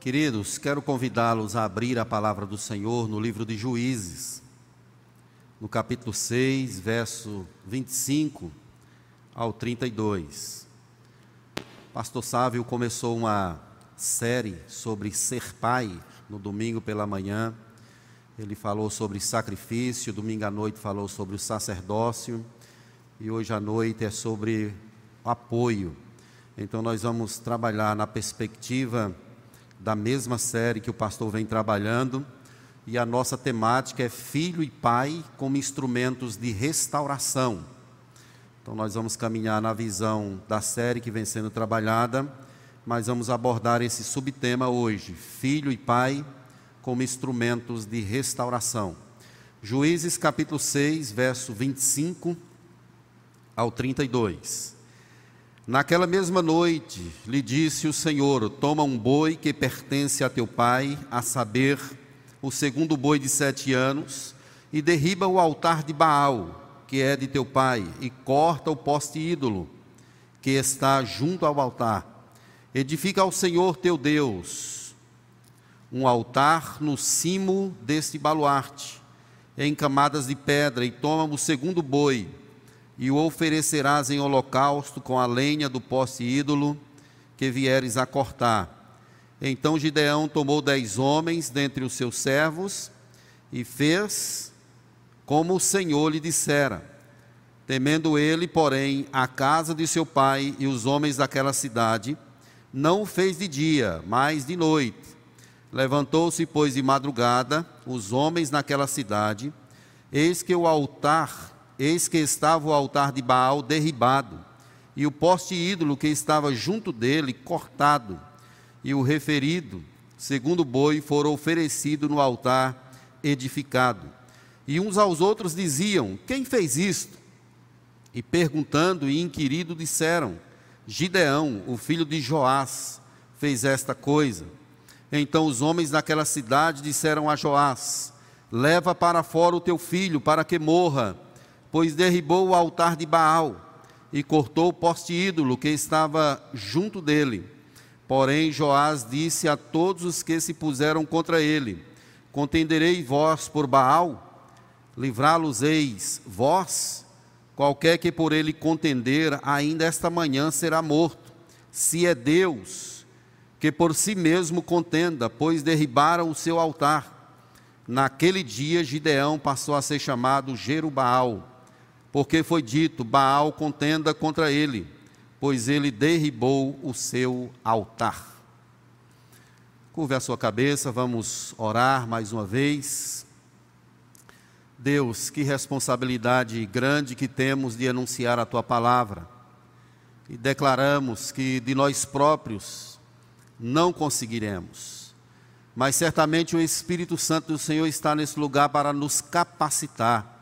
Queridos, quero convidá-los a abrir a palavra do Senhor no livro de Juízes, no capítulo 6, verso 25 ao 32. Pastor Sávio começou uma série sobre ser pai no domingo pela manhã. Ele falou sobre sacrifício, domingo à noite falou sobre o sacerdócio e hoje à noite é sobre apoio. Então nós vamos trabalhar na perspectiva da mesma série que o pastor vem trabalhando, e a nossa temática é filho e pai como instrumentos de restauração. Então nós vamos caminhar na visão da série que vem sendo trabalhada, mas vamos abordar esse subtema hoje, filho e pai como instrumentos de restauração. Juízes capítulo 6, verso 25 ao 32. Naquela mesma noite lhe disse o Senhor: Toma um boi que pertence a teu pai, a saber, o segundo boi de sete anos, e derriba o altar de Baal, que é de teu pai, e corta o poste ídolo, que está junto ao altar. Edifica ao Senhor teu Deus um altar no cimo deste baluarte, em camadas de pedra, e toma o segundo boi e o oferecerás em holocausto com a lenha do poste ídolo que vieres a cortar. Então Gideão tomou dez homens dentre os seus servos e fez como o Senhor lhe dissera. Temendo ele, porém, a casa de seu pai e os homens daquela cidade, não fez de dia, mas de noite. Levantou-se, pois, de madrugada, os homens naquela cidade, eis que o altar eis que estava o altar de Baal derribado, e o poste ídolo que estava junto dele cortado, e o referido, segundo boi, fora oferecido no altar edificado. E uns aos outros diziam: Quem fez isto? E perguntando e inquirido disseram: Gideão, o filho de Joás, fez esta coisa. Então os homens daquela cidade disseram a Joás: Leva para fora o teu filho, para que morra pois derribou o altar de Baal e cortou o poste ídolo que estava junto dele. Porém, Joás disse a todos os que se puseram contra ele: Contenderei vós por Baal? Livrá-los-eis vós? Qualquer que por ele contender, ainda esta manhã será morto. Se é Deus, que por si mesmo contenda, pois derribaram o seu altar. Naquele dia, Gideão passou a ser chamado Jerubaal porque foi dito: Baal contenda contra ele, pois ele derribou o seu altar. Curve a sua cabeça, vamos orar mais uma vez. Deus, que responsabilidade grande que temos de anunciar a tua palavra. E declaramos que de nós próprios não conseguiremos. Mas certamente o Espírito Santo do Senhor está nesse lugar para nos capacitar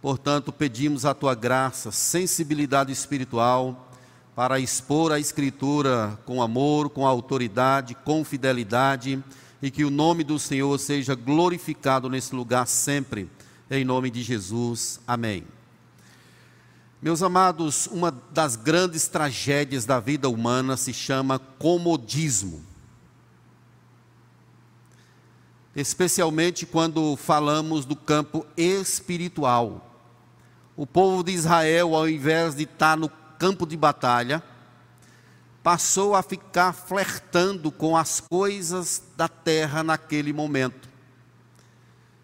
Portanto, pedimos a tua graça, sensibilidade espiritual, para expor a Escritura com amor, com autoridade, com fidelidade, e que o nome do Senhor seja glorificado nesse lugar sempre, em nome de Jesus. Amém. Meus amados, uma das grandes tragédias da vida humana se chama comodismo. Especialmente quando falamos do campo espiritual o povo de Israel, ao invés de estar no campo de batalha, passou a ficar flertando com as coisas da terra naquele momento.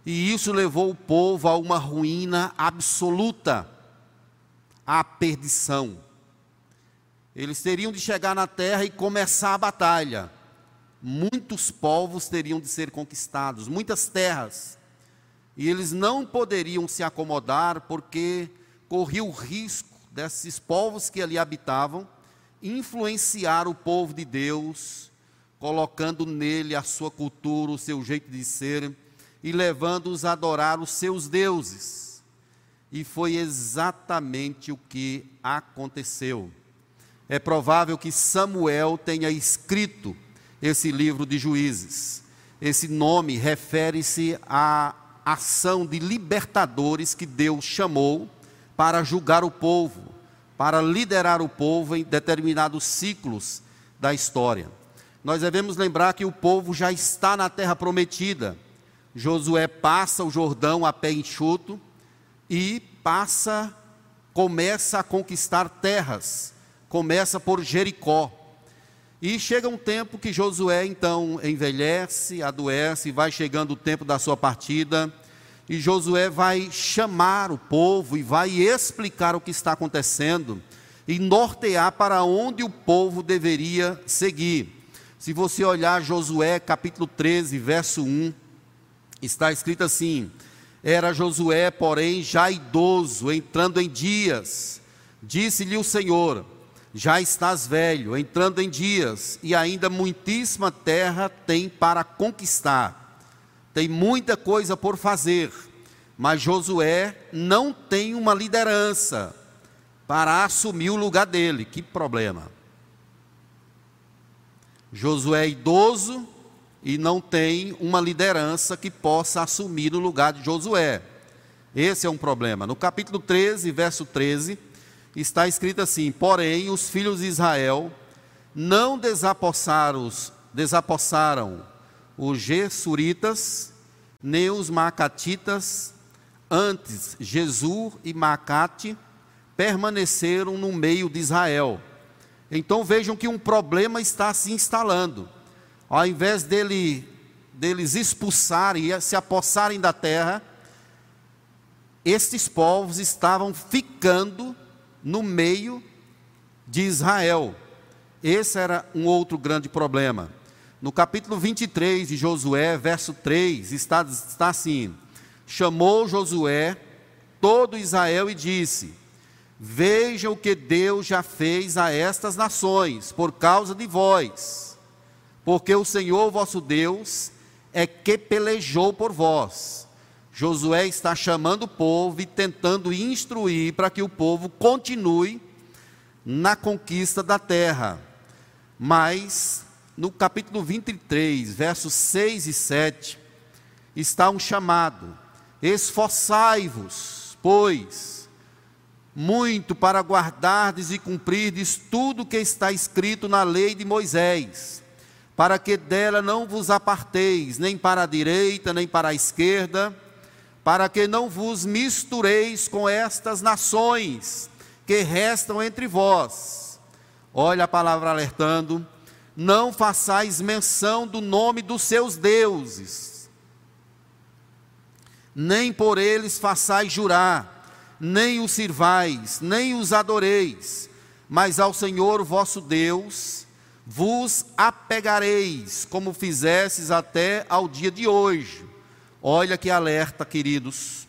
E isso levou o povo a uma ruína absoluta, à perdição. Eles teriam de chegar na terra e começar a batalha. Muitos povos teriam de ser conquistados, muitas terras. E eles não poderiam se acomodar porque corria o risco desses povos que ali habitavam influenciar o povo de Deus, colocando nele a sua cultura, o seu jeito de ser e levando-os a adorar os seus deuses. E foi exatamente o que aconteceu. É provável que Samuel tenha escrito esse livro de Juízes. Esse nome refere-se a ação de libertadores que Deus chamou para julgar o povo, para liderar o povo em determinados ciclos da história. nós devemos lembrar que o povo já está na terra prometida. Josué passa o Jordão a pé enxuto e passa, começa a conquistar terras, começa por Jericó. E chega um tempo que Josué então envelhece, adoece, vai chegando o tempo da sua partida, e Josué vai chamar o povo e vai explicar o que está acontecendo e nortear para onde o povo deveria seguir. Se você olhar Josué capítulo 13, verso 1, está escrito assim: Era Josué, porém, já idoso, entrando em dias. Disse-lhe o Senhor: Já estás velho, entrando em dias, e ainda muitíssima terra tem para conquistar. Tem muita coisa por fazer, mas Josué não tem uma liderança para assumir o lugar dele. Que problema. Josué é idoso e não tem uma liderança que possa assumir o lugar de Josué. Esse é um problema. No capítulo 13, verso 13, está escrito assim: Porém, os filhos de Israel não desapossaram, desapossaram os Gesuritas, nem os Macatitas, antes Jesus e Macate permaneceram no meio de Israel então vejam que um problema está se instalando. Ao invés dele, deles expulsarem e se apossarem da terra, estes povos estavam ficando no meio de Israel. Esse era um outro grande problema. No capítulo 23 de Josué, verso 3, está, está assim: Chamou Josué todo Israel e disse: Veja o que Deus já fez a estas nações, por causa de vós, porque o Senhor vosso Deus é que pelejou por vós. Josué está chamando o povo e tentando instruir para que o povo continue na conquista da terra. Mas no capítulo 23, versos 6 e 7, está um chamado: Esforçai-vos, pois, muito para guardardes e cumprirdes tudo o que está escrito na lei de Moisés, para que dela não vos aparteis, nem para a direita, nem para a esquerda, para que não vos mistureis com estas nações que restam entre vós. Olha a palavra alertando: não façais menção do nome dos seus deuses, nem por eles façais jurar nem os sirvais, nem os adoreis, mas ao Senhor vosso Deus vos apegareis, como fizesses até ao dia de hoje. Olha que alerta, queridos.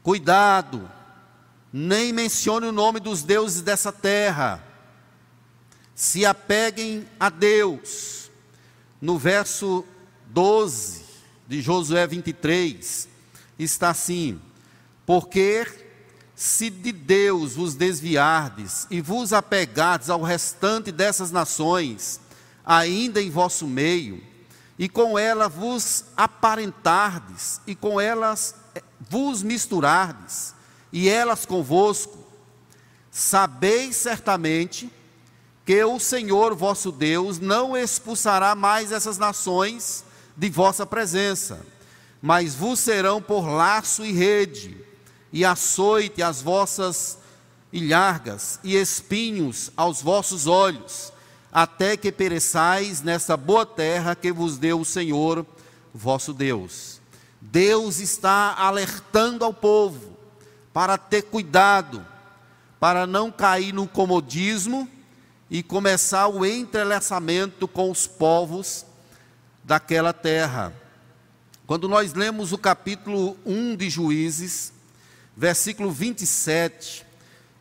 Cuidado, nem mencione o nome dos deuses dessa terra. Se apeguem a Deus. No verso 12 de Josué 23, está assim: porque se de Deus vos desviardes e vos apegardes ao restante dessas nações, ainda em vosso meio, e com ela vos aparentardes, e com elas eh, vos misturardes, e elas convosco, sabeis certamente que o Senhor vosso Deus não expulsará mais essas nações de vossa presença, mas vos serão por laço e rede, e açoite as vossas ilhargas, e espinhos aos vossos olhos, até que pereçais nessa boa terra que vos deu o Senhor vosso Deus. Deus está alertando ao povo para ter cuidado, para não cair no comodismo e começar o entrelaçamento com os povos daquela terra. Quando nós lemos o capítulo 1 de Juízes, versículo 27,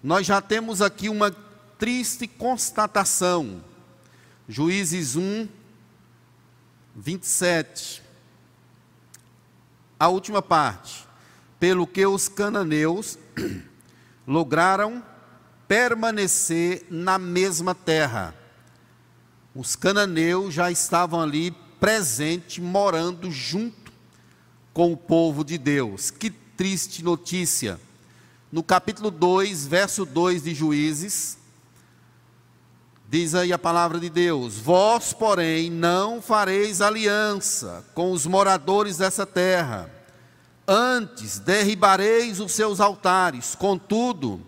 nós já temos aqui uma triste constatação. Juízes 1, 27. A última parte. Pelo que os cananeus lograram permanecer na mesma terra. Os cananeus já estavam ali presentes, morando junto com o povo de Deus. Que triste notícia. No capítulo 2, verso 2 de Juízes, Diz aí a palavra de Deus: Vós, porém, não fareis aliança com os moradores dessa terra, antes derribareis os seus altares, contudo,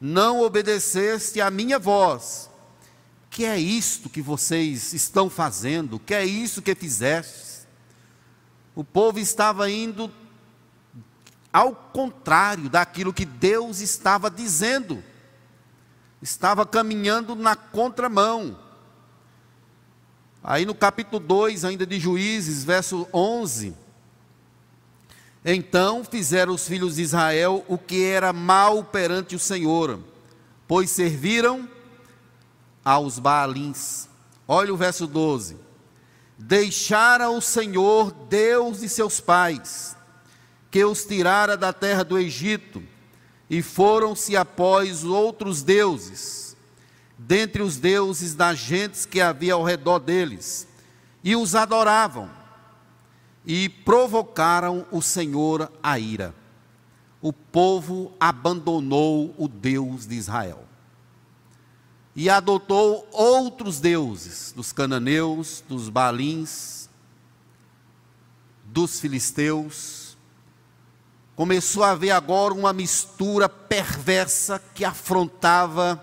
não obedeceste à minha voz. Que é isto que vocês estão fazendo? Que é isso que fizestes? O povo estava indo ao contrário daquilo que Deus estava dizendo estava caminhando na contramão. Aí no capítulo 2, ainda de Juízes, verso 11. Então fizeram os filhos de Israel o que era mal perante o Senhor, pois serviram aos Baalins. Olha o verso 12. Deixaram o Senhor, Deus de seus pais, que os tirara da terra do Egito, e foram-se após outros deuses, dentre os deuses das gentes que havia ao redor deles, e os adoravam, e provocaram o Senhor a ira. O povo abandonou o Deus de Israel e adotou outros deuses, dos cananeus, dos balins, dos filisteus, começou a haver agora uma mistura perversa que afrontava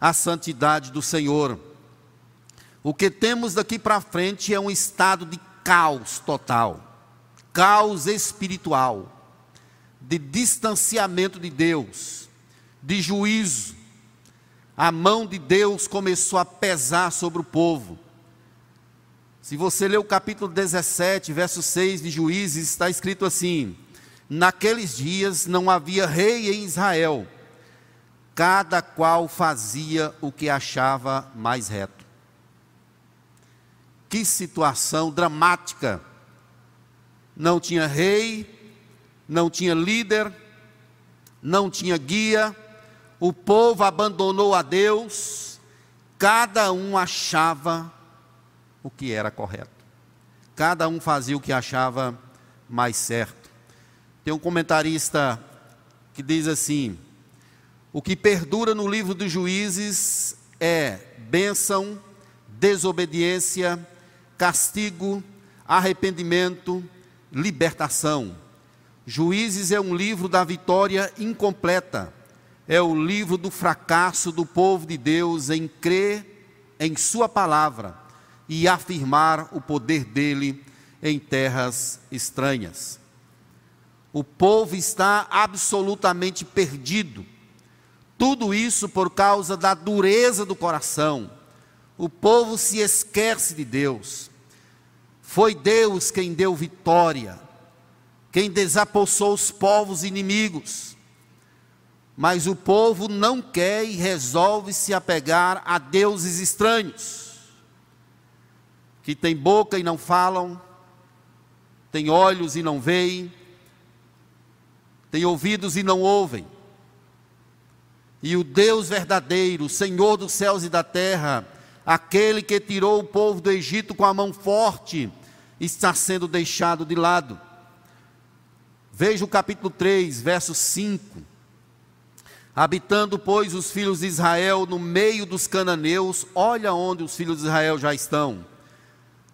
a santidade do Senhor. O que temos daqui para frente é um estado de caos total, caos espiritual, de distanciamento de Deus, de juízo. A mão de Deus começou a pesar sobre o povo. Se você ler o capítulo 17, verso 6 de Juízes, está escrito assim: Naqueles dias não havia rei em Israel, cada qual fazia o que achava mais reto. Que situação dramática! Não tinha rei, não tinha líder, não tinha guia, o povo abandonou a Deus, cada um achava o que era correto, cada um fazia o que achava mais certo. Tem um comentarista que diz assim: o que perdura no livro dos juízes é bênção, desobediência, castigo, arrependimento, libertação. Juízes é um livro da vitória incompleta, é o livro do fracasso do povo de Deus em crer em Sua palavra e afirmar o poder dele em terras estranhas. O povo está absolutamente perdido. Tudo isso por causa da dureza do coração. O povo se esquece de Deus. Foi Deus quem deu vitória, quem desapossou os povos inimigos. Mas o povo não quer e resolve se apegar a deuses estranhos, que têm boca e não falam, têm olhos e não veem, têm ouvidos e não ouvem. E o Deus verdadeiro, Senhor dos céus e da terra, aquele que tirou o povo do Egito com a mão forte, está sendo deixado de lado. Veja o capítulo 3, verso 5. Habitando, pois, os filhos de Israel no meio dos cananeus, olha onde os filhos de Israel já estão.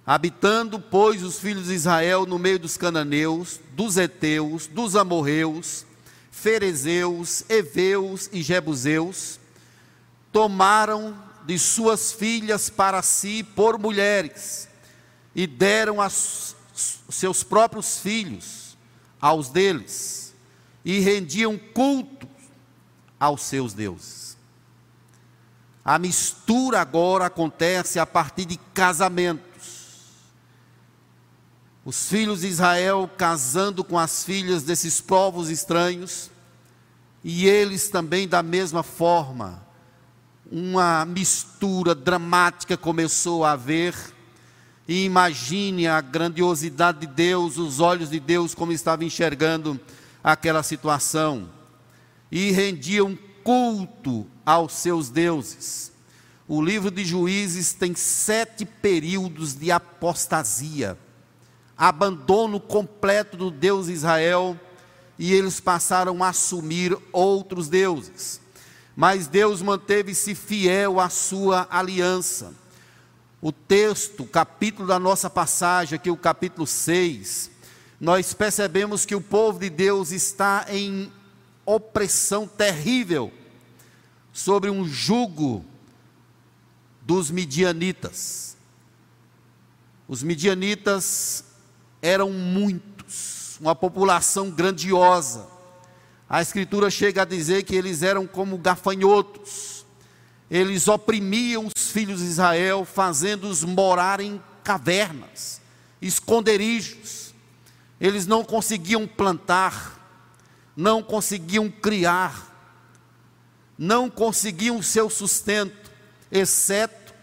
Habitando, pois, os filhos de Israel no meio dos cananeus, dos heteus, dos amorreus, ferezeus, heveus e jebuseus, tomaram de suas filhas para si por mulheres e deram as seus próprios filhos aos deles e rendiam culto aos seus deuses. A mistura agora acontece a partir de casamento os filhos de Israel casando com as filhas desses povos estranhos, e eles também, da mesma forma, uma mistura dramática começou a haver. E imagine a grandiosidade de Deus, os olhos de Deus, como estavam enxergando aquela situação. E rendiam culto aos seus deuses. O livro de Juízes tem sete períodos de apostasia abandono completo do Deus Israel e eles passaram a assumir outros deuses. mas Deus manteve-se fiel à sua aliança. O texto, capítulo da nossa passagem, aqui o capítulo 6, nós percebemos que o povo de Deus está em opressão terrível sobre um jugo dos midianitas. Os midianitas eram muitos, uma população grandiosa. A Escritura chega a dizer que eles eram como gafanhotos. Eles oprimiam os filhos de Israel, fazendo-os morar em cavernas, esconderijos. Eles não conseguiam plantar, não conseguiam criar, não conseguiam seu sustento, exceto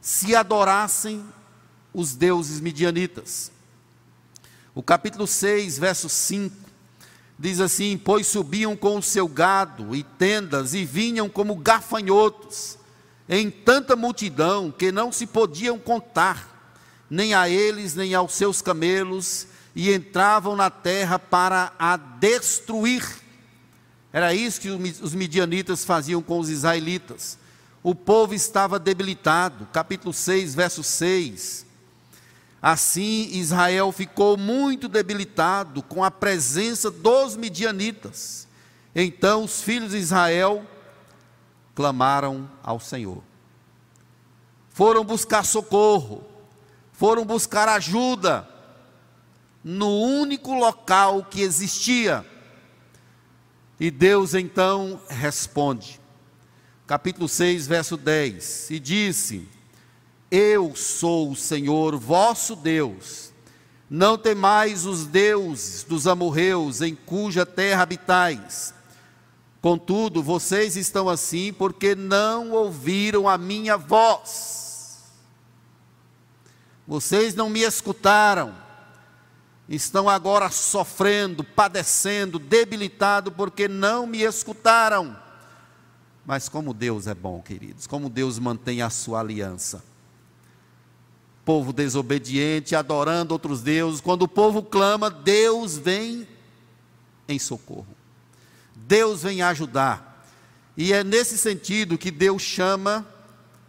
se adorassem os deuses midianitas. O capítulo 6, verso 5, diz assim: Pois subiam com o seu gado e tendas e vinham como gafanhotos, em tanta multidão que não se podiam contar, nem a eles, nem aos seus camelos, e entravam na terra para a destruir. Era isso que os midianitas faziam com os israelitas. O povo estava debilitado. Capítulo 6, verso 6. Assim Israel ficou muito debilitado com a presença dos midianitas. Então os filhos de Israel clamaram ao Senhor. Foram buscar socorro, foram buscar ajuda no único local que existia. E Deus então responde. Capítulo 6, verso 10. E disse: eu sou o Senhor vosso Deus. Não temais os deuses dos amorreus em cuja terra habitais. Contudo, vocês estão assim porque não ouviram a minha voz. Vocês não me escutaram. Estão agora sofrendo, padecendo, debilitado porque não me escutaram. Mas como Deus é bom, queridos, como Deus mantém a sua aliança povo desobediente, adorando outros deuses. Quando o povo clama, Deus vem em socorro. Deus vem ajudar. E é nesse sentido que Deus chama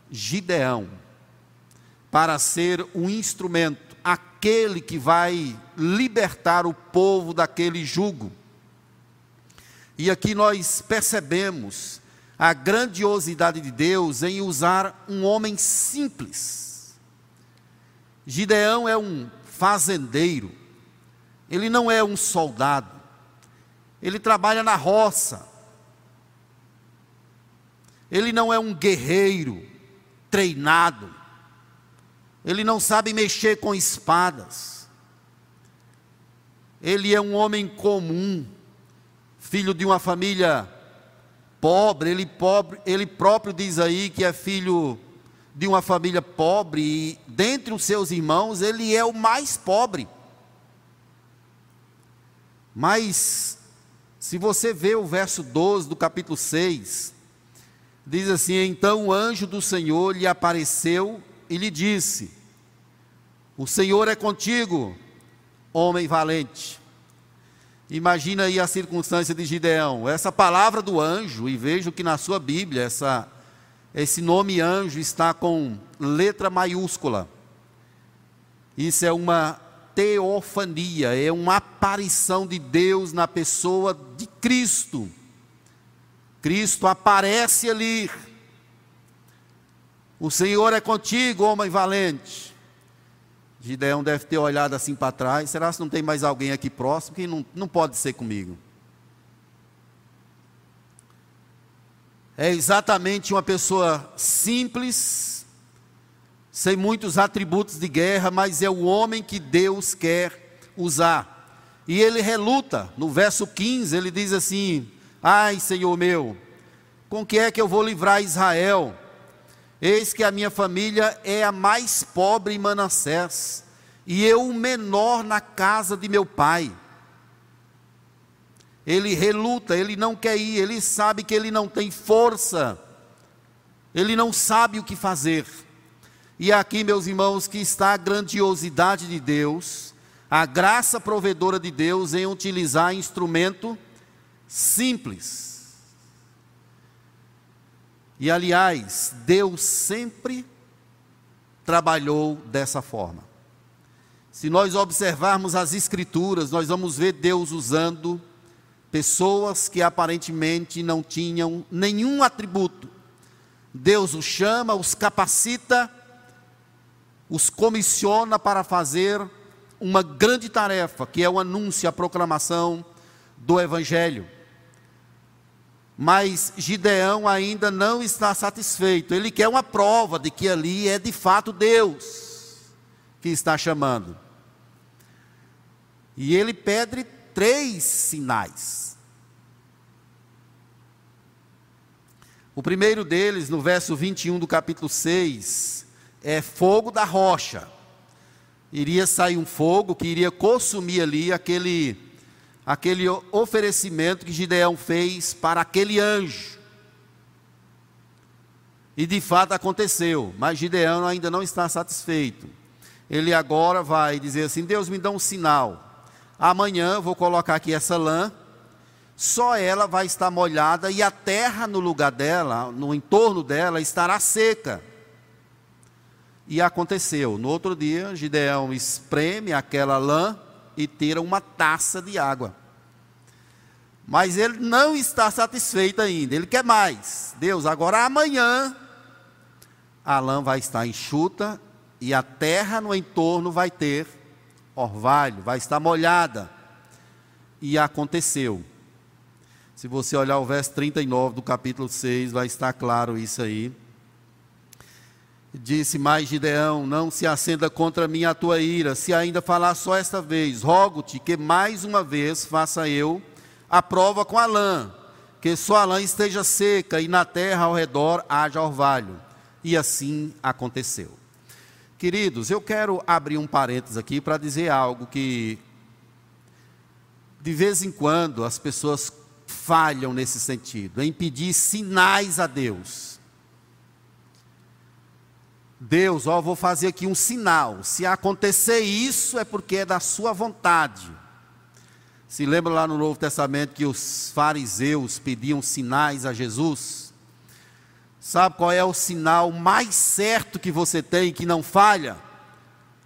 Gideão para ser um instrumento, aquele que vai libertar o povo daquele jugo. E aqui nós percebemos a grandiosidade de Deus em usar um homem simples Gideão é um fazendeiro, ele não é um soldado, ele trabalha na roça, ele não é um guerreiro treinado, ele não sabe mexer com espadas, ele é um homem comum, filho de uma família pobre, ele, pobre, ele próprio diz aí que é filho de uma família pobre e dentre os seus irmãos ele é o mais pobre. Mas se você vê o verso 12 do capítulo 6, diz assim: Então o anjo do Senhor lhe apareceu e lhe disse: O Senhor é contigo, homem valente. Imagina aí a circunstância de Gideão. Essa palavra do anjo, e vejo que na sua Bíblia essa esse nome anjo está com letra maiúscula. Isso é uma teofania, é uma aparição de Deus na pessoa de Cristo. Cristo aparece ali. O Senhor é contigo, homem valente. Gideão deve ter olhado assim para trás. Será que não tem mais alguém aqui próximo que não, não pode ser comigo? É exatamente uma pessoa simples, sem muitos atributos de guerra, mas é o homem que Deus quer usar. E ele reluta, no verso 15, ele diz assim: Ai, Senhor meu, com que é que eu vou livrar Israel? Eis que a minha família é a mais pobre em Manassés, e eu o menor na casa de meu pai ele reluta, ele não quer ir, ele sabe que ele não tem força, ele não sabe o que fazer. E aqui, meus irmãos, que está a grandiosidade de Deus, a graça provedora de Deus em utilizar instrumento simples. E aliás, Deus sempre trabalhou dessa forma. Se nós observarmos as Escrituras, nós vamos ver Deus usando pessoas que aparentemente não tinham nenhum atributo. Deus os chama, os capacita, os comissiona para fazer uma grande tarefa, que é o anúncio, a proclamação do Evangelho. Mas Gideão ainda não está satisfeito, ele quer uma prova de que ali é de fato Deus que está chamando. E ele pede três sinais. O primeiro deles, no verso 21 do capítulo 6, é fogo da rocha. Iria sair um fogo que iria consumir ali aquele, aquele oferecimento que Gideão fez para aquele anjo. E de fato aconteceu, mas Gideão ainda não está satisfeito. Ele agora vai dizer assim: Deus me dá um sinal. Amanhã vou colocar aqui essa lã, só ela vai estar molhada e a terra no lugar dela, no entorno dela, estará seca. E aconteceu. No outro dia, Gideão espreme aquela lã e tira uma taça de água. Mas ele não está satisfeito ainda, ele quer mais. Deus, agora amanhã a lã vai estar enxuta e a terra no entorno vai ter orvalho, vai estar molhada. E aconteceu. Se você olhar o verso 39 do capítulo 6, vai estar claro isso aí. Disse mais Gideão: Não se acenda contra mim a tua ira, se ainda falar só esta vez, rogo-te que mais uma vez faça eu a prova com a lã, que só a lã esteja seca e na terra ao redor haja orvalho. E assim aconteceu. Queridos, eu quero abrir um parênteses aqui para dizer algo que, de vez em quando, as pessoas falham nesse sentido, em pedir sinais a Deus. Deus, ó, vou fazer aqui um sinal. Se acontecer isso, é porque é da sua vontade. Se lembra lá no Novo Testamento que os fariseus pediam sinais a Jesus? Sabe qual é o sinal mais certo que você tem que não falha?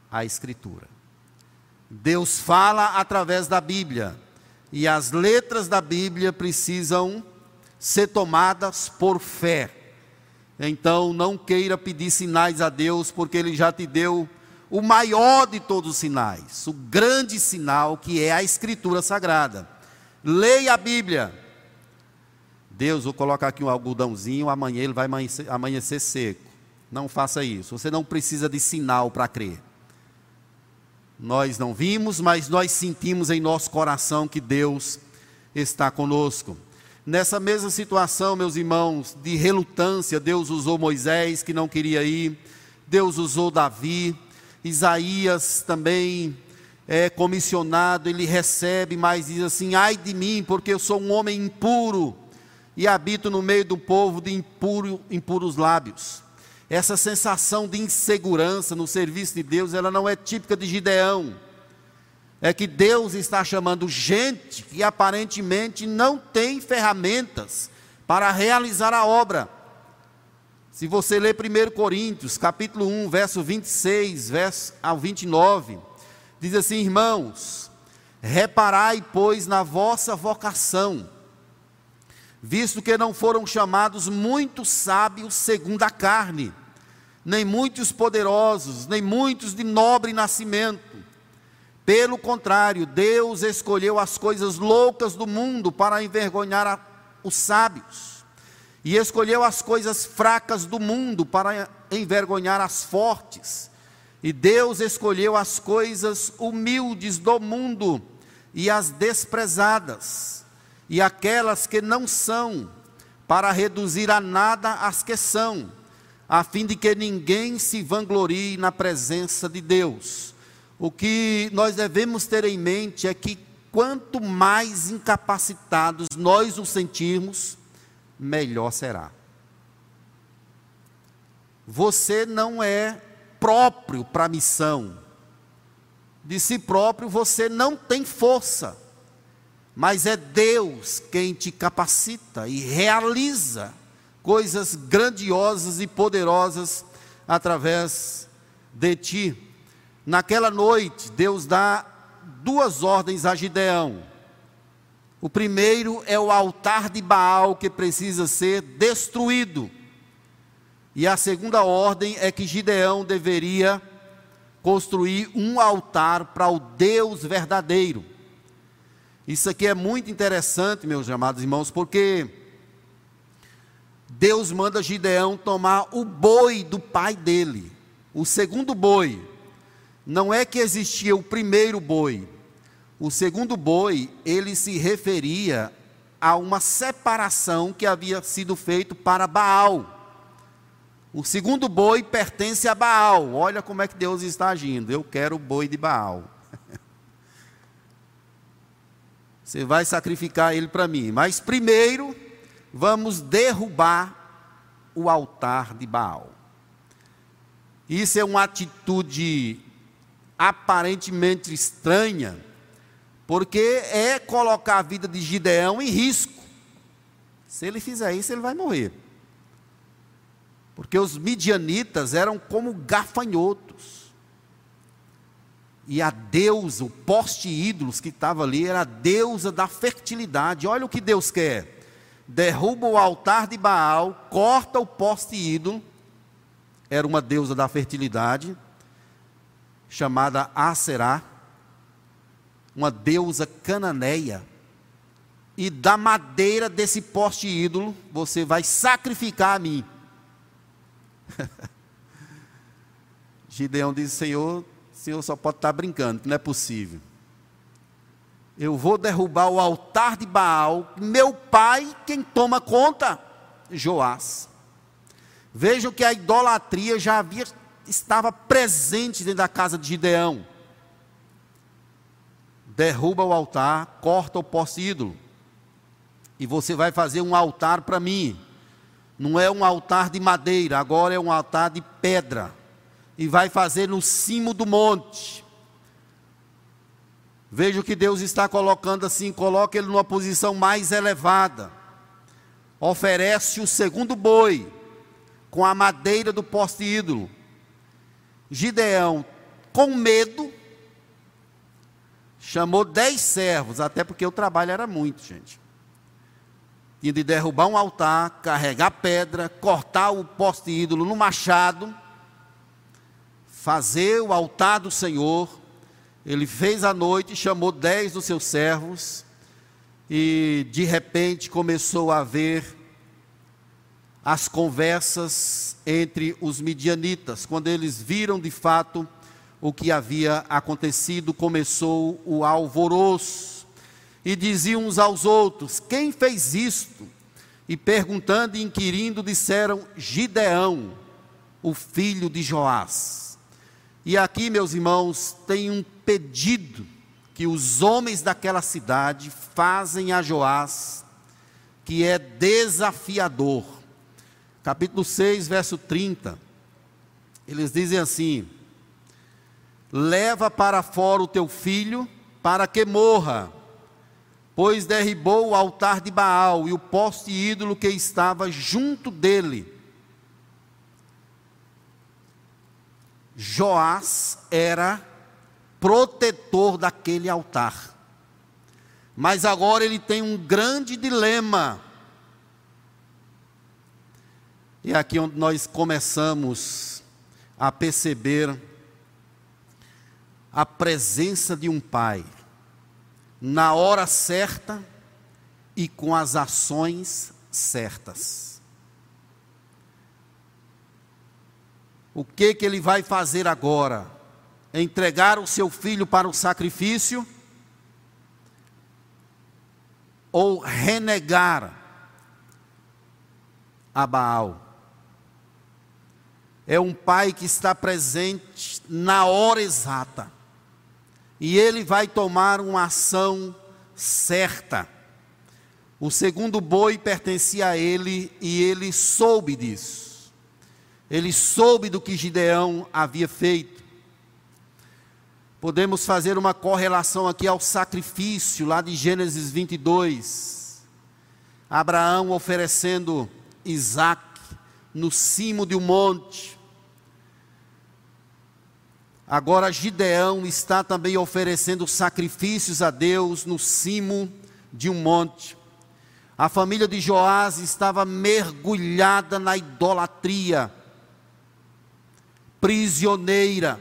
A Escritura. Deus fala através da Bíblia. E as letras da Bíblia precisam ser tomadas por fé. Então não queira pedir sinais a Deus, porque Ele já te deu o maior de todos os sinais, o grande sinal que é a Escritura Sagrada. Leia a Bíblia, Deus, vou colocar aqui um algodãozinho, amanhã ele vai amanhecer, amanhecer seco. Não faça isso. Você não precisa de sinal para crer. Nós não vimos, mas nós sentimos em nosso coração que Deus está conosco. Nessa mesma situação, meus irmãos, de relutância, Deus usou Moisés, que não queria ir, Deus usou Davi, Isaías também é comissionado, ele recebe, mas diz assim: ai de mim, porque eu sou um homem impuro e habito no meio do povo de impuro, impuros lábios. Essa sensação de insegurança no serviço de Deus, ela não é típica de Gideão. É que Deus está chamando gente que aparentemente não tem ferramentas para realizar a obra. Se você ler 1 Coríntios, capítulo 1, verso 26, verso ao 29, diz assim: Irmãos, reparai, pois, na vossa vocação visto que não foram chamados muitos sábios segundo a carne, nem muitos poderosos, nem muitos de nobre nascimento. Pelo contrário, Deus escolheu as coisas loucas do mundo para envergonhar a, os sábios, e escolheu as coisas fracas do mundo para envergonhar as fortes. E Deus escolheu as coisas humildes do mundo e as desprezadas e aquelas que não são, para reduzir a nada as que são, a fim de que ninguém se vanglorie na presença de Deus. O que nós devemos ter em mente é que quanto mais incapacitados nós nos sentirmos, melhor será. Você não é próprio para a missão. De si próprio você não tem força mas é Deus quem te capacita e realiza coisas grandiosas e poderosas através de ti. Naquela noite, Deus dá duas ordens a Gideão. O primeiro é o altar de Baal que precisa ser destruído. E a segunda ordem é que Gideão deveria construir um altar para o Deus verdadeiro. Isso aqui é muito interessante, meus amados irmãos, porque Deus manda Gideão tomar o boi do pai dele, o segundo boi. Não é que existia o primeiro boi. O segundo boi, ele se referia a uma separação que havia sido feito para Baal. O segundo boi pertence a Baal. Olha como é que Deus está agindo. Eu quero o boi de Baal. Você vai sacrificar ele para mim. Mas primeiro, vamos derrubar o altar de Baal. Isso é uma atitude aparentemente estranha, porque é colocar a vida de Gideão em risco. Se ele fizer isso, ele vai morrer. Porque os midianitas eram como gafanhotos. E a deusa, o poste ídolos que estava ali, era a deusa da fertilidade. Olha o que Deus quer. Derruba o altar de Baal, corta o poste ídolo. Era uma deusa da fertilidade, chamada Aserá, uma deusa cananeia. E da madeira desse poste ídolo, você vai sacrificar a mim. Gideão disse: Senhor, Senhor só pode estar brincando, que não é possível. Eu vou derrubar o altar de Baal, meu pai, quem toma conta? Joás. Vejam que a idolatria já havia, estava presente dentro da casa de Gideão. Derruba o altar, corta o poste ídolo. E você vai fazer um altar para mim. Não é um altar de madeira, agora é um altar de pedra. E vai fazer no cimo do monte. Veja o que Deus está colocando assim, coloca ele numa posição mais elevada. Oferece o segundo boi com a madeira do poste ídolo. Gideão, com medo, chamou dez servos, até porque o trabalho era muito, gente tinha de derrubar um altar, carregar pedra, cortar o poste ídolo no machado, fazer o altar do Senhor. Ele fez à noite, chamou dez dos seus servos, e de repente começou a haver as conversas entre os midianitas. Quando eles viram de fato o que havia acontecido, começou o alvoroço e diziam uns aos outros: Quem fez isto? E perguntando e inquirindo, disseram: Gideão, o filho de Joás. E aqui, meus irmãos, tem um pedido que os homens daquela cidade fazem a Joás, que é desafiador. Capítulo 6, verso 30. Eles dizem assim: Leva para fora o teu filho, para que morra pois derribou o altar de Baal e o poste ídolo que estava junto dele. Joás era protetor daquele altar. Mas agora ele tem um grande dilema. E é aqui onde nós começamos a perceber a presença de um pai na hora certa e com as ações certas. O que que ele vai fazer agora? Entregar o seu filho para o sacrifício ou renegar a Baal? É um pai que está presente na hora exata e ele vai tomar uma ação certa. O segundo boi pertencia a ele e ele soube disso. Ele soube do que Gideão havia feito. Podemos fazer uma correlação aqui ao sacrifício lá de Gênesis 22. Abraão oferecendo Isaac no cimo de um monte. Agora Gideão está também oferecendo sacrifícios a Deus no cimo de um monte. A família de Joás estava mergulhada na idolatria, prisioneira.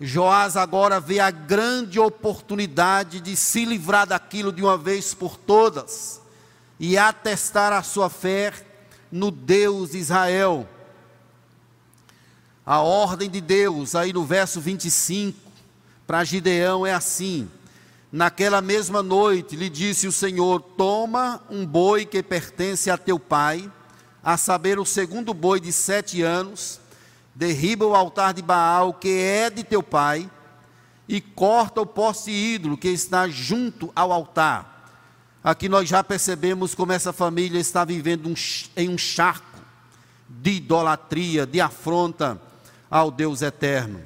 Joás agora vê a grande oportunidade de se livrar daquilo de uma vez por todas e atestar a sua fé no Deus de Israel. A ordem de Deus, aí no verso 25, para Gideão é assim: Naquela mesma noite lhe disse o Senhor: Toma um boi que pertence a teu pai, a saber, o segundo boi de sete anos, derriba o altar de Baal que é de teu pai, e corta o poste ídolo que está junto ao altar. Aqui nós já percebemos como essa família está vivendo um, em um charco de idolatria, de afronta ao Deus eterno.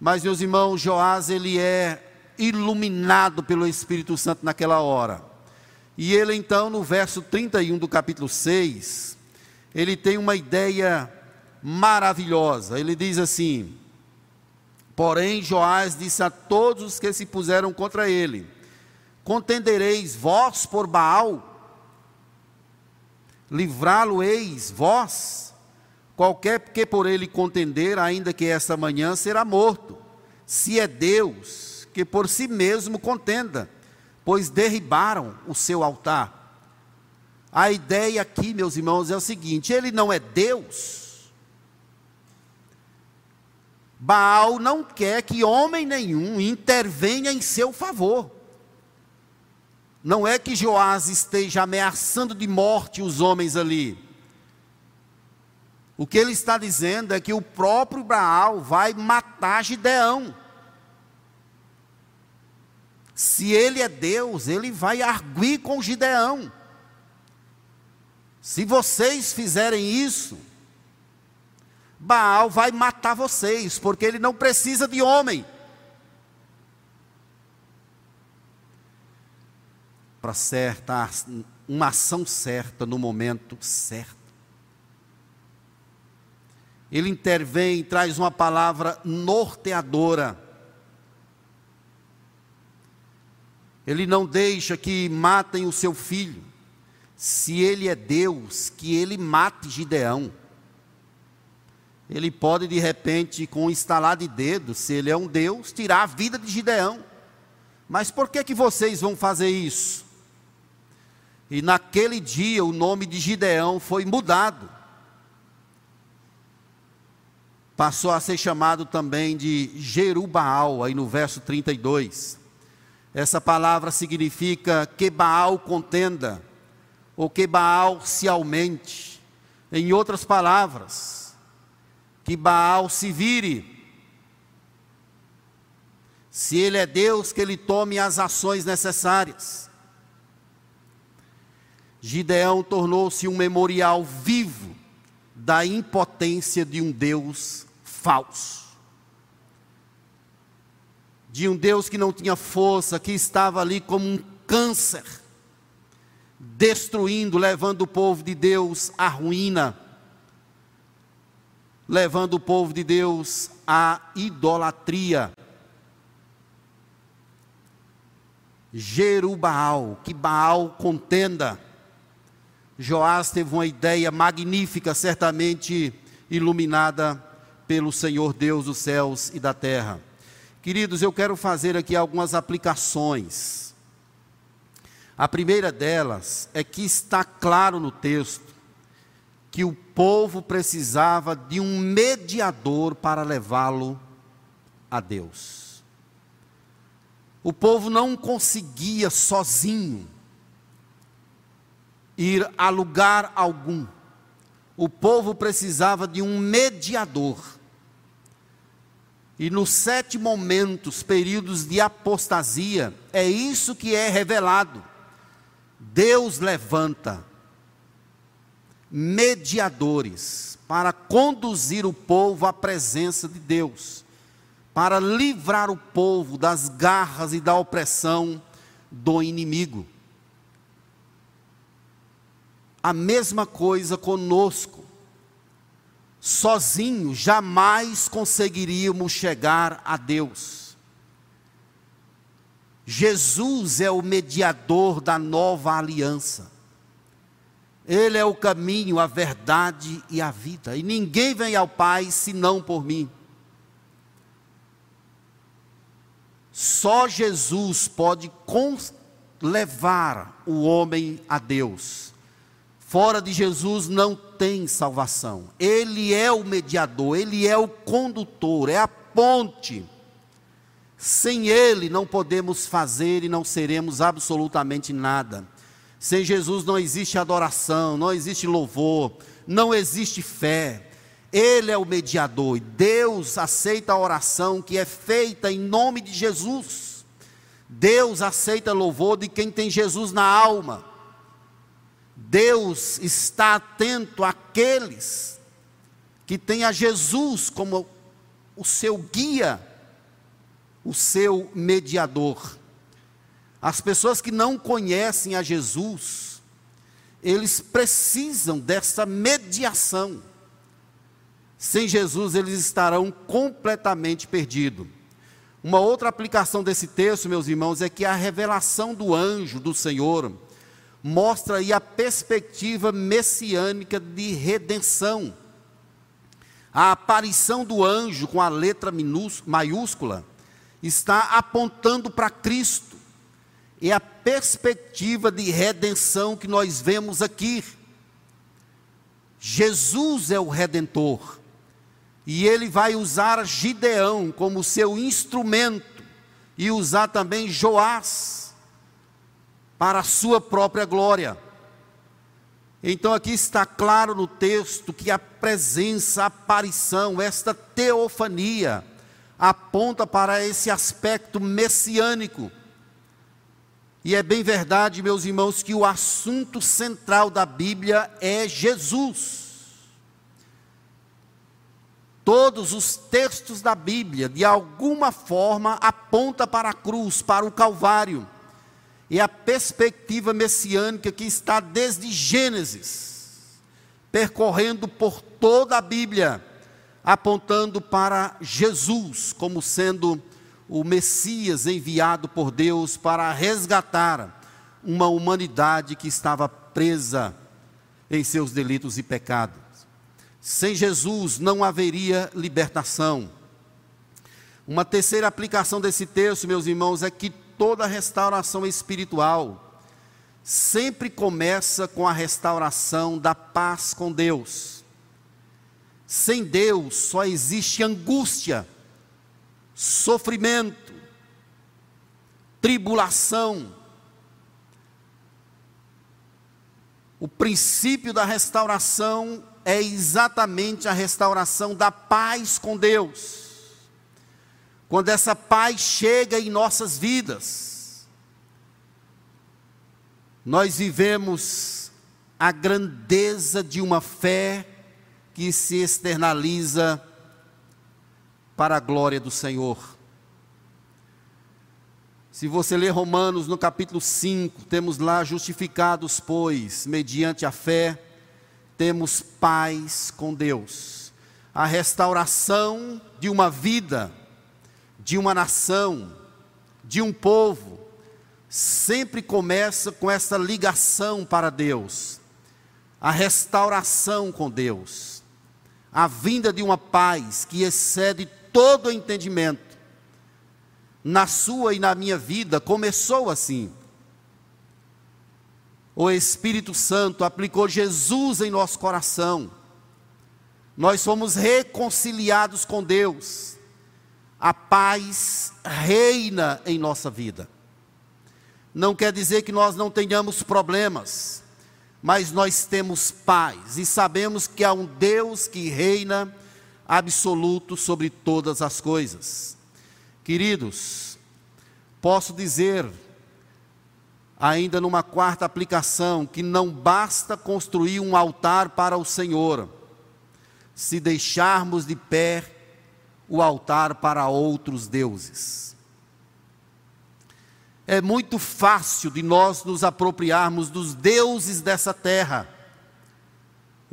Mas, meus irmãos, Joás, ele é iluminado pelo Espírito Santo naquela hora. E ele, então, no verso 31 do capítulo 6, ele tem uma ideia maravilhosa. Ele diz assim: Porém, Joás disse a todos os que se puseram contra ele: Contendereis vós por Baal? Livrá-lo-eis vós? Qualquer que por ele contender, ainda que esta manhã, será morto. Se é Deus, que por si mesmo contenda, pois derribaram o seu altar. A ideia aqui, meus irmãos, é o seguinte: ele não é Deus. Baal não quer que homem nenhum intervenha em seu favor. Não é que Joás esteja ameaçando de morte os homens ali. O que ele está dizendo é que o próprio Baal vai matar Gideão. Se ele é Deus, ele vai arguir com Gideão. Se vocês fizerem isso, Baal vai matar vocês, porque ele não precisa de homem. Para acertar uma ação certa no momento certo ele intervém e traz uma palavra norteadora. Ele não deixa que matem o seu filho. Se ele é Deus, que ele mate Gideão. Ele pode, de repente, com um estalar de dedos, se ele é um Deus, tirar a vida de Gideão. Mas por que, que vocês vão fazer isso? E naquele dia o nome de Gideão foi mudado passou a ser chamado também de Jerubaal, aí no verso 32. Essa palavra significa que Baal contenda, ou que Baal se aumente. Em outras palavras, que Baal se vire. Se ele é Deus, que ele tome as ações necessárias. Gideão tornou-se um memorial vivo da impotência de um Deus falso. De um Deus que não tinha força, que estava ali como um câncer, destruindo, levando o povo de Deus à ruína, levando o povo de Deus à idolatria. Jerubaal, que Baal contenda. Joás teve uma ideia magnífica, certamente iluminada pelo Senhor Deus dos céus e da terra. Queridos, eu quero fazer aqui algumas aplicações. A primeira delas é que está claro no texto que o povo precisava de um mediador para levá-lo a Deus. O povo não conseguia sozinho ir a lugar algum. O povo precisava de um mediador. E nos sete momentos, períodos de apostasia, é isso que é revelado. Deus levanta mediadores para conduzir o povo à presença de Deus, para livrar o povo das garras e da opressão do inimigo. a mesma coisa conosco. Sozinho jamais conseguiríamos chegar a Deus. Jesus é o mediador da nova aliança. Ele é o caminho, a verdade e a vida. E ninguém vem ao Pai senão por mim. Só Jesus pode levar o homem a Deus. Fora de Jesus não tem salvação. Ele é o mediador, ele é o condutor, é a ponte. Sem ele não podemos fazer e não seremos absolutamente nada. Sem Jesus não existe adoração, não existe louvor, não existe fé. Ele é o mediador e Deus aceita a oração que é feita em nome de Jesus. Deus aceita louvor de quem tem Jesus na alma. Deus está atento àqueles que têm a Jesus como o seu guia, o seu mediador. As pessoas que não conhecem a Jesus, eles precisam dessa mediação. Sem Jesus, eles estarão completamente perdidos. Uma outra aplicação desse texto, meus irmãos, é que a revelação do anjo do Senhor mostra aí a perspectiva messiânica de redenção. A aparição do anjo com a letra maiúscula está apontando para Cristo é a perspectiva de redenção que nós vemos aqui. Jesus é o redentor, e ele vai usar Gideão como seu instrumento, e usar também Joás para a sua própria glória. Então aqui está claro no texto que a presença, a aparição, esta teofania, aponta para esse aspecto messiânico e é bem verdade, meus irmãos, que o assunto central da Bíblia é Jesus. Todos os textos da Bíblia, de alguma forma, aponta para a cruz, para o Calvário. E a perspectiva messiânica que está desde Gênesis, percorrendo por toda a Bíblia, apontando para Jesus como sendo o Messias enviado por Deus para resgatar uma humanidade que estava presa em seus delitos e pecados. Sem Jesus não haveria libertação. Uma terceira aplicação desse texto, meus irmãos, é que toda restauração espiritual sempre começa com a restauração da paz com Deus. Sem Deus só existe angústia sofrimento, tribulação. O princípio da restauração é exatamente a restauração da paz com Deus. Quando essa paz chega em nossas vidas, nós vivemos a grandeza de uma fé que se externaliza para a glória do Senhor. Se você ler Romanos no capítulo 5, temos lá justificados, pois, mediante a fé, temos paz com Deus. A restauração de uma vida, de uma nação, de um povo, sempre começa com essa ligação para Deus, a restauração com Deus, a vinda de uma paz que excede todo entendimento, na sua e na minha vida, começou assim. O Espírito Santo aplicou Jesus em nosso coração. Nós somos reconciliados com Deus. A paz reina em nossa vida. Não quer dizer que nós não tenhamos problemas, mas nós temos paz e sabemos que há um Deus que reina absoluto sobre todas as coisas. Queridos, posso dizer, ainda numa quarta aplicação, que não basta construir um altar para o Senhor, se deixarmos de pé o altar para outros deuses. É muito fácil de nós nos apropriarmos dos deuses dessa terra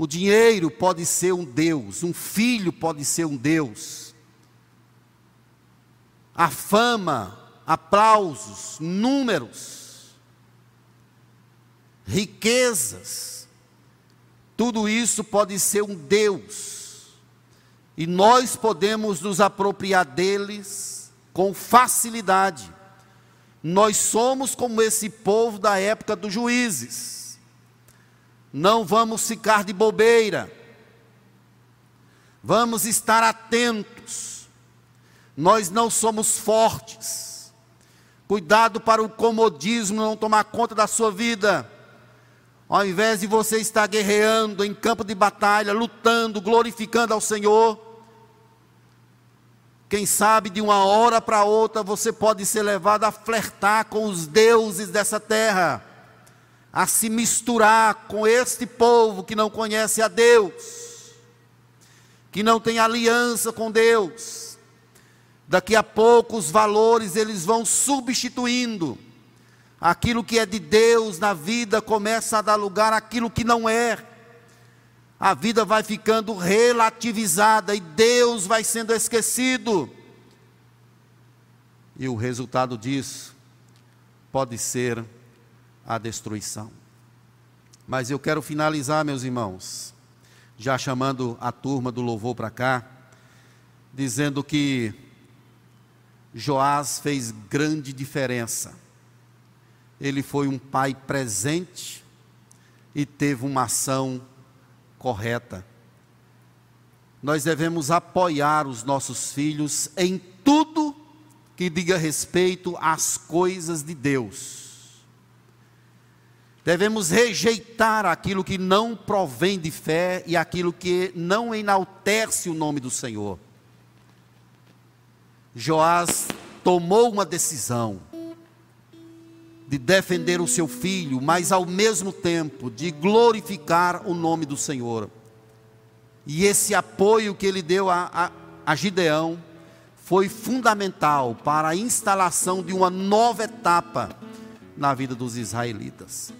O dinheiro pode ser um Deus, um filho pode ser um Deus. A fama, aplausos, números, riquezas, tudo isso pode ser um Deus. E nós podemos nos apropriar deles com facilidade. Nós somos como esse povo da época dos juízes não vamos ficar de bobeira. Vamos estar atentos. Nós não somos fortes. Cuidado para o comodismo não tomar conta da sua vida. Ao invés de você estar guerreando em campo de batalha, lutando, glorificando ao Senhor, quem sabe de uma hora para outra você pode ser levado a flertar com os deuses dessa terra a se misturar com este povo que não conhece a Deus, que não tem aliança com Deus. Daqui a pouco os valores eles vão substituindo. Aquilo que é de Deus na vida começa a dar lugar àquilo que não é. A vida vai ficando relativizada e Deus vai sendo esquecido. E o resultado disso pode ser a destruição. Mas eu quero finalizar, meus irmãos, já chamando a turma do louvor para cá, dizendo que Joás fez grande diferença. Ele foi um pai presente e teve uma ação correta. Nós devemos apoiar os nossos filhos em tudo que diga respeito às coisas de Deus Devemos rejeitar aquilo que não provém de fé e aquilo que não enaltece o nome do Senhor. Joás tomou uma decisão de defender o seu filho, mas ao mesmo tempo de glorificar o nome do Senhor. E esse apoio que ele deu a, a, a Gideão foi fundamental para a instalação de uma nova etapa na vida dos israelitas.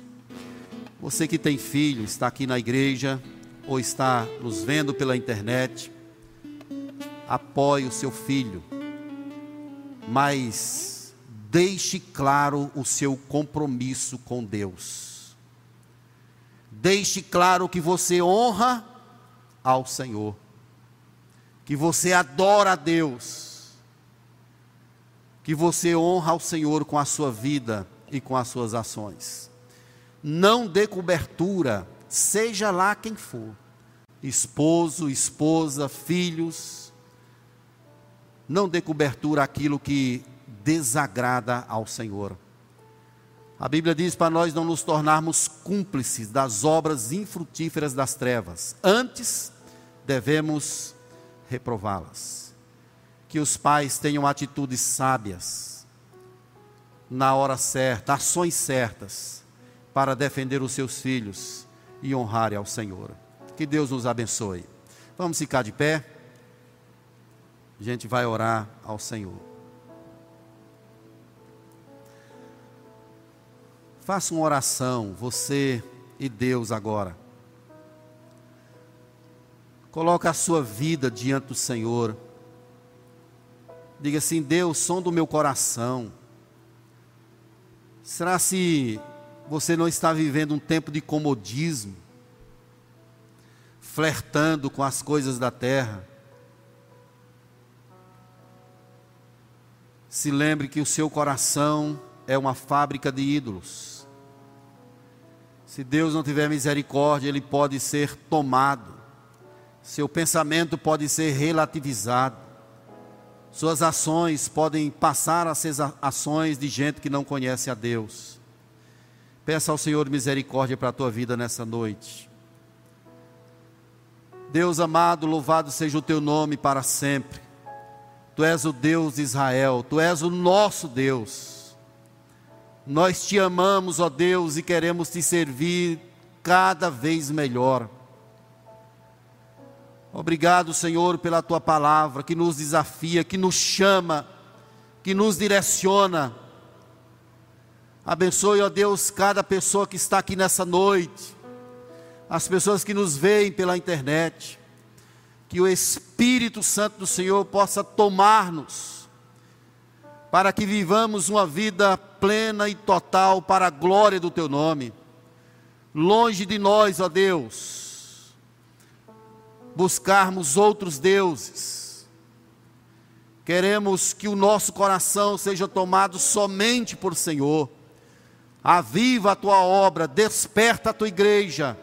Você que tem filho, está aqui na igreja ou está nos vendo pela internet, apoie o seu filho, mas deixe claro o seu compromisso com Deus. Deixe claro que você honra ao Senhor, que você adora a Deus, que você honra ao Senhor com a sua vida e com as suas ações não dê cobertura, seja lá quem for esposo, esposa, filhos. Não dê cobertura àquilo que desagrada ao Senhor. A Bíblia diz para nós não nos tornarmos cúmplices das obras infrutíferas das trevas. Antes, devemos reprová-las. Que os pais tenham atitudes sábias, na hora certa, ações certas para defender os seus filhos e honrar ao Senhor. Que Deus nos abençoe. Vamos ficar de pé. A gente vai orar ao Senhor. Faça uma oração, você e Deus agora. Coloque a sua vida diante do Senhor. Diga assim: Deus, som do meu coração. Será se você não está vivendo um tempo de comodismo, flertando com as coisas da terra. Se lembre que o seu coração é uma fábrica de ídolos. Se Deus não tiver misericórdia, ele pode ser tomado. Seu pensamento pode ser relativizado. Suas ações podem passar a ser ações de gente que não conhece a Deus. Peça ao Senhor misericórdia para a tua vida nessa noite. Deus amado, louvado seja o teu nome para sempre. Tu és o Deus de Israel, tu és o nosso Deus. Nós te amamos, ó Deus, e queremos te servir cada vez melhor. Obrigado, Senhor, pela tua palavra que nos desafia, que nos chama, que nos direciona Abençoe, ó Deus, cada pessoa que está aqui nessa noite. as pessoas que nos veem pela internet, que o Espírito Santo do Senhor possa tomar-nos, para que vivamos uma vida plena e total para a glória do Teu nome. Longe de nós, ó Deus, buscarmos outros deuses. Queremos que o nosso coração seja tomado somente por Senhor. Aviva a tua obra, desperta a tua igreja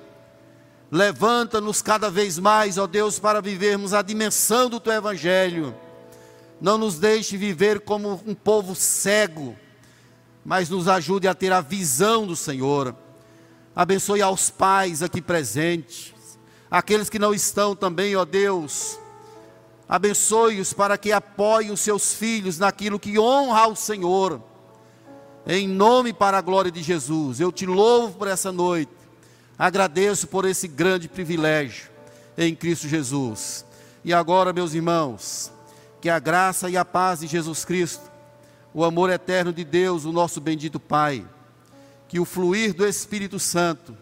Levanta-nos cada vez mais, ó Deus, para vivermos a dimensão do teu evangelho. Não nos deixe viver como um povo cego, mas nos ajude a ter a visão do Senhor. Abençoe aos pais aqui presentes, aqueles que não estão também, ó Deus. Abençoe-os para que apoiem os seus filhos naquilo que honra ao Senhor. Em nome para a glória de Jesus. Eu te louvo por essa noite Agradeço por esse grande privilégio em Cristo Jesus. E agora, meus irmãos, que a graça e a paz de Jesus Cristo, o amor eterno de Deus, o nosso bendito Pai, que o fluir do Espírito Santo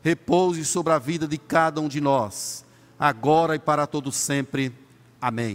repouse sobre a vida de cada um de nós, agora e para todo sempre. Amém.